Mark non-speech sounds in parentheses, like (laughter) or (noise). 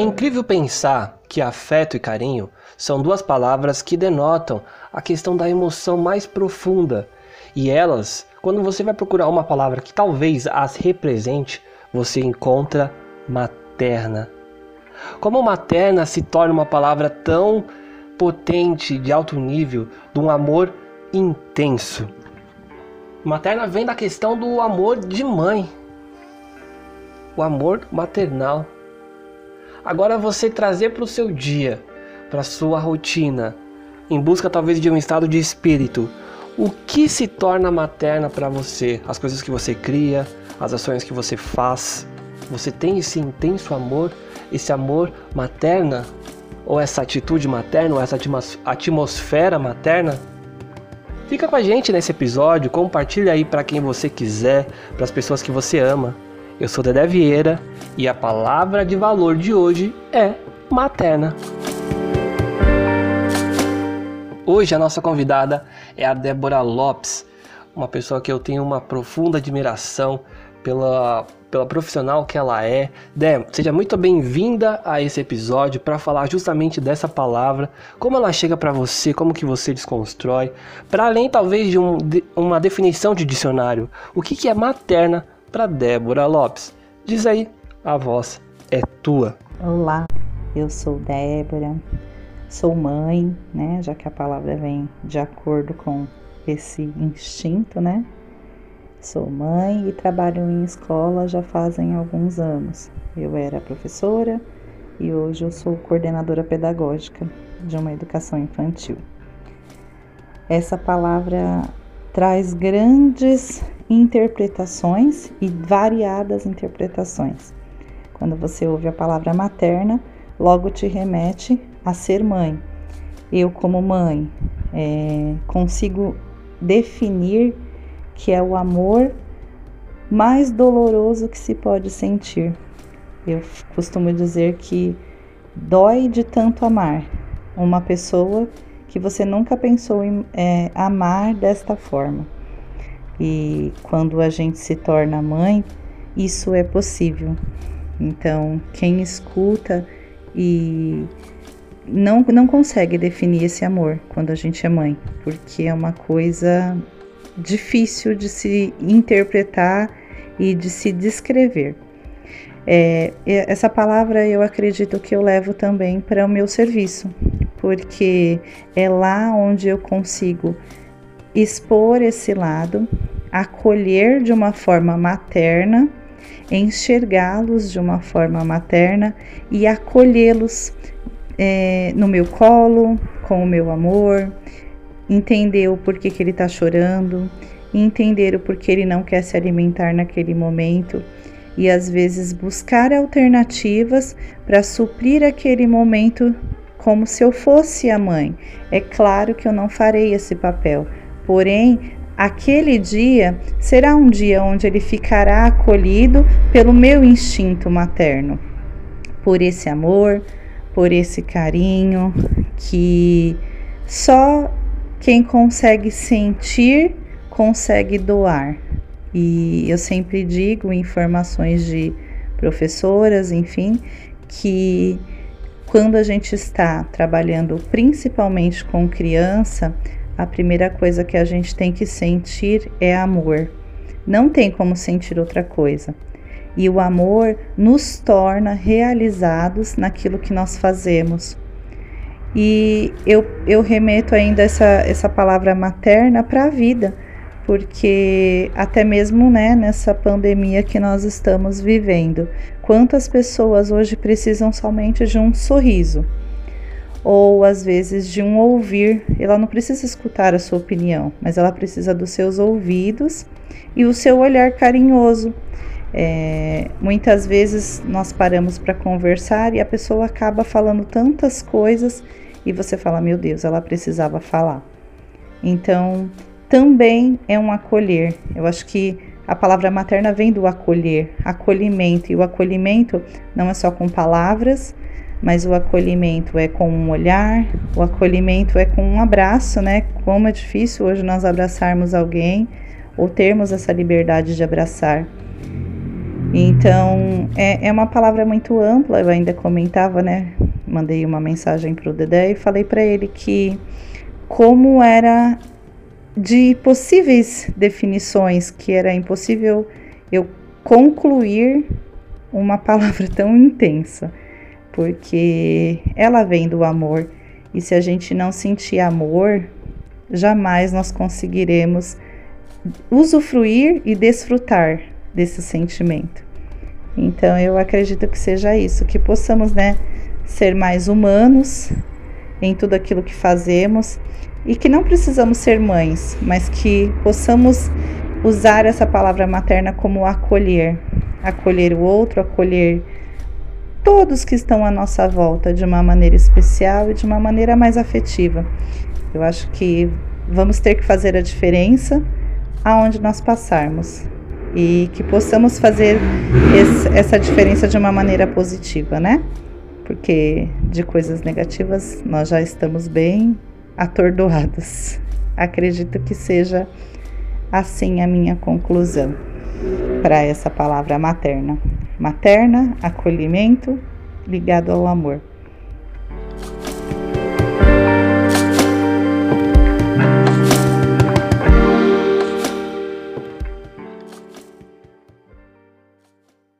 incrível pensar que afeto e carinho são duas palavras que denotam a questão da emoção mais profunda. E elas, quando você vai procurar uma palavra que talvez as represente, você encontra materna. Como materna se torna uma palavra tão potente, de alto nível, de um amor intenso. Materna vem da questão do amor de mãe, o amor maternal. Agora você trazer para o seu dia, para sua rotina, em busca talvez de um estado de espírito, o que se torna materna para você? As coisas que você cria, as ações que você faz. Você tem esse intenso amor, esse amor materna, ou essa atitude materna, ou essa atmosfera materna? Fica com a gente nesse episódio, compartilha aí para quem você quiser, para as pessoas que você ama. Eu sou Dedé Vieira e a palavra de valor de hoje é materna. Hoje a nossa convidada é a Débora Lopes, uma pessoa que eu tenho uma profunda admiração pela, pela profissional que ela é. Dé, seja muito bem-vinda a esse episódio para falar justamente dessa palavra, como ela chega para você, como que você desconstrói, para além talvez de, um, de uma definição de dicionário, o que, que é materna para Débora Lopes. Diz aí, a voz é tua. Olá, eu sou Débora, sou mãe, né? Já que a palavra vem de acordo com esse instinto, né? Sou mãe e trabalho em escola já fazem alguns anos. Eu era professora e hoje eu sou coordenadora pedagógica de uma educação infantil. Essa palavra traz grandes interpretações e variadas interpretações. Quando você ouve a palavra materna, logo te remete a ser mãe. Eu, como mãe, é, consigo definir que é o amor mais doloroso que se pode sentir. Eu costumo dizer que dói de tanto amar uma pessoa que você nunca pensou em é, amar desta forma. E quando a gente se torna mãe, isso é possível. Então, quem escuta e não, não consegue definir esse amor quando a gente é mãe, porque é uma coisa difícil de se interpretar e de se descrever. É, essa palavra eu acredito que eu levo também para o meu serviço, porque é lá onde eu consigo expor esse lado, acolher de uma forma materna, enxergá-los de uma forma materna e acolhê-los é, no meu colo, com o meu amor, entender o porquê que ele está chorando, entender o porquê ele não quer se alimentar naquele momento e às vezes buscar alternativas para suprir aquele momento como se eu fosse a mãe. É claro que eu não farei esse papel, porém, aquele dia será um dia onde ele ficará acolhido pelo meu instinto materno, por esse amor, por esse carinho que só quem consegue sentir consegue doar. E eu sempre digo em formações de professoras, enfim, que quando a gente está trabalhando principalmente com criança, a primeira coisa que a gente tem que sentir é amor. Não tem como sentir outra coisa. E o amor nos torna realizados naquilo que nós fazemos. E eu, eu remeto ainda essa, essa palavra materna para a vida, porque até mesmo né, nessa pandemia que nós estamos vivendo, quantas pessoas hoje precisam somente de um sorriso? Ou às vezes de um ouvir, ela não precisa escutar a sua opinião, mas ela precisa dos seus ouvidos e o seu olhar carinhoso. É, muitas vezes nós paramos para conversar e a pessoa acaba falando tantas coisas e você fala: Meu Deus, ela precisava falar. Então, também é um acolher. Eu acho que a palavra materna vem do acolher, acolhimento. E o acolhimento não é só com palavras, mas o acolhimento é com um olhar, o acolhimento é com um abraço, né? Como é difícil hoje nós abraçarmos alguém ou termos essa liberdade de abraçar. Então, é, é uma palavra muito ampla, eu ainda comentava, né? Mandei uma mensagem para o Dedé e falei para ele que como era de possíveis definições, que era impossível eu concluir uma (laughs) palavra tão intensa, porque ela vem do amor, e se a gente não sentir amor, jamais nós conseguiremos usufruir e desfrutar desse sentimento. Então eu acredito que seja isso, que possamos, né, ser mais humanos em tudo aquilo que fazemos e que não precisamos ser mães, mas que possamos usar essa palavra materna como acolher, acolher o outro, acolher todos que estão à nossa volta de uma maneira especial e de uma maneira mais afetiva. Eu acho que vamos ter que fazer a diferença aonde nós passarmos e que possamos fazer esse, essa diferença de uma maneira positiva, né? Porque de coisas negativas nós já estamos bem atordoados. Acredito que seja assim a minha conclusão para essa palavra materna. Materna, acolhimento ligado ao amor.